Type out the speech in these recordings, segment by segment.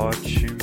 Watch you.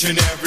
Whenever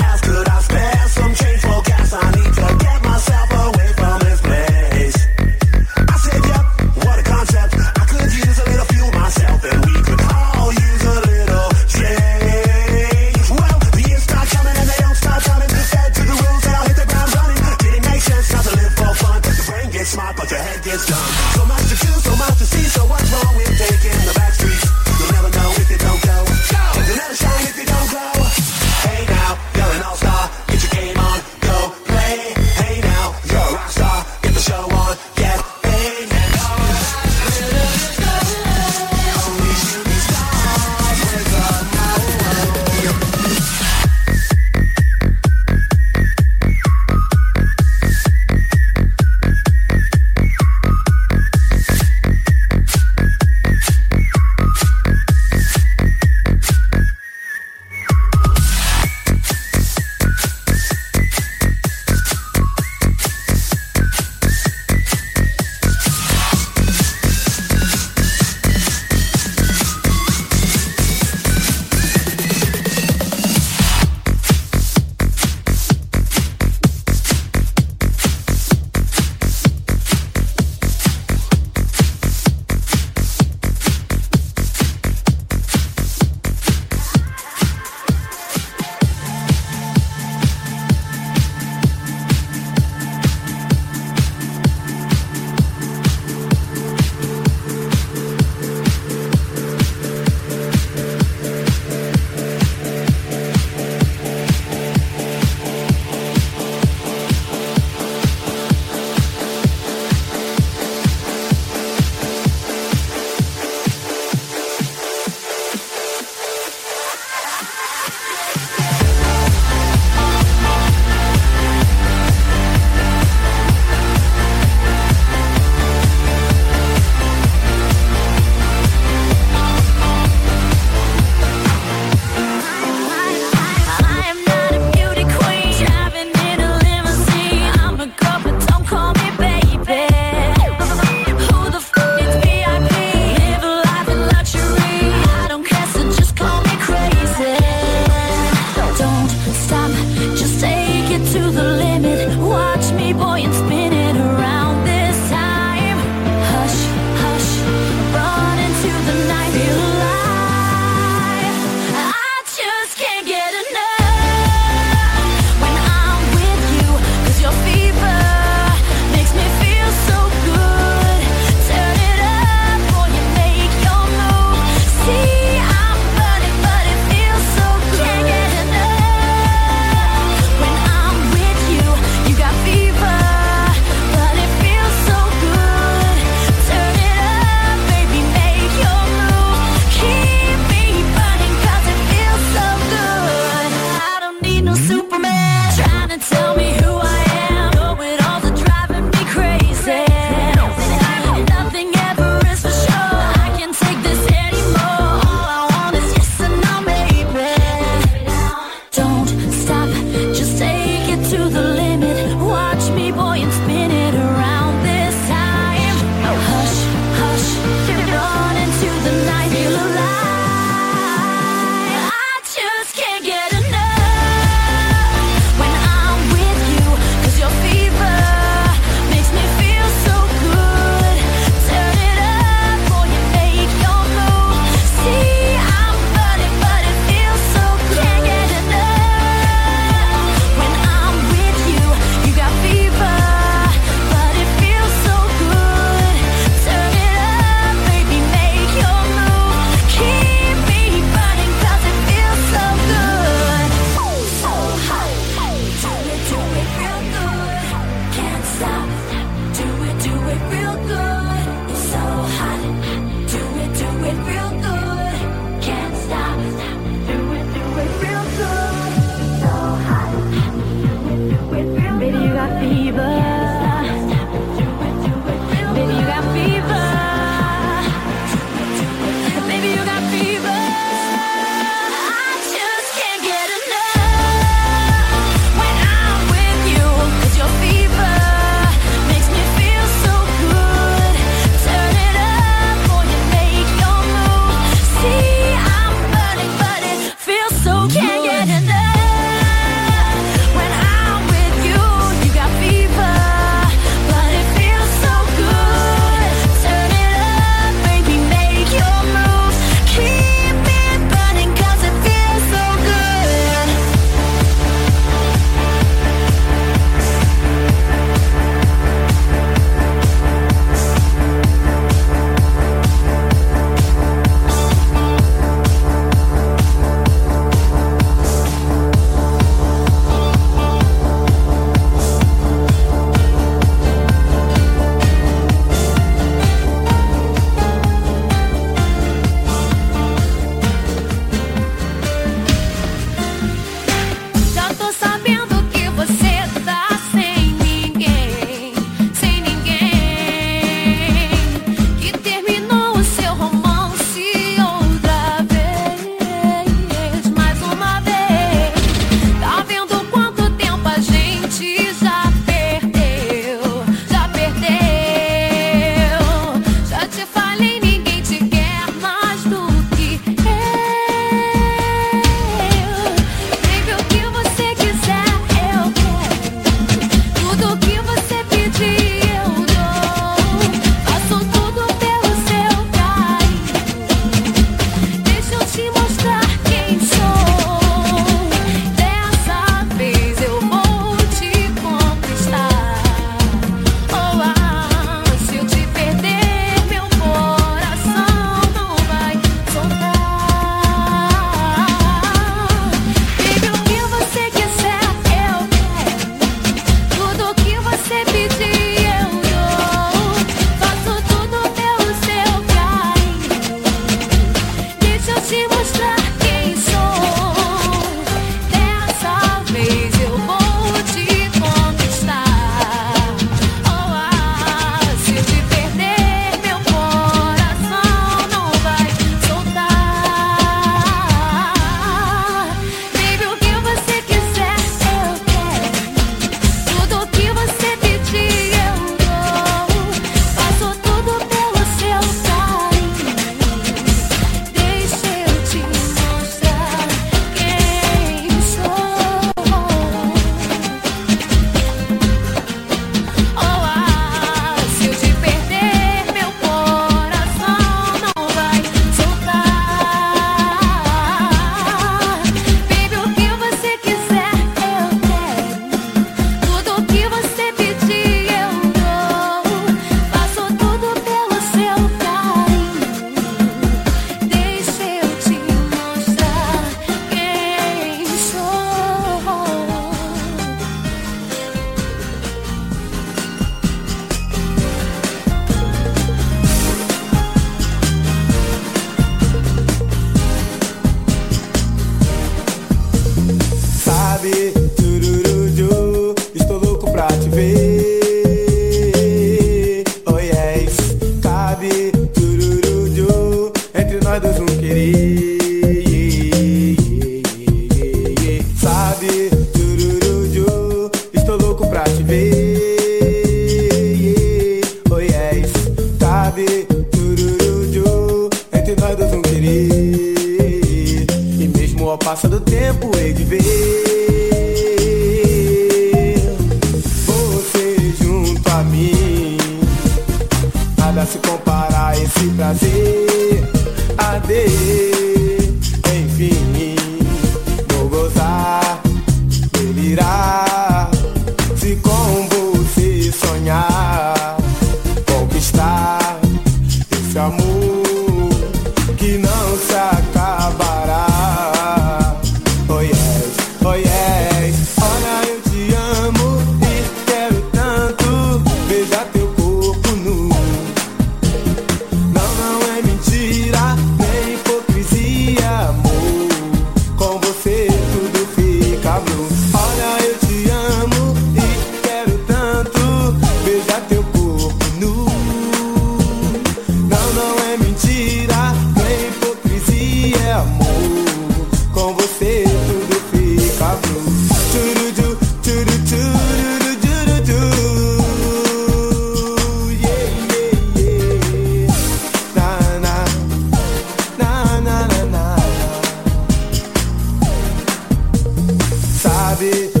Sabe,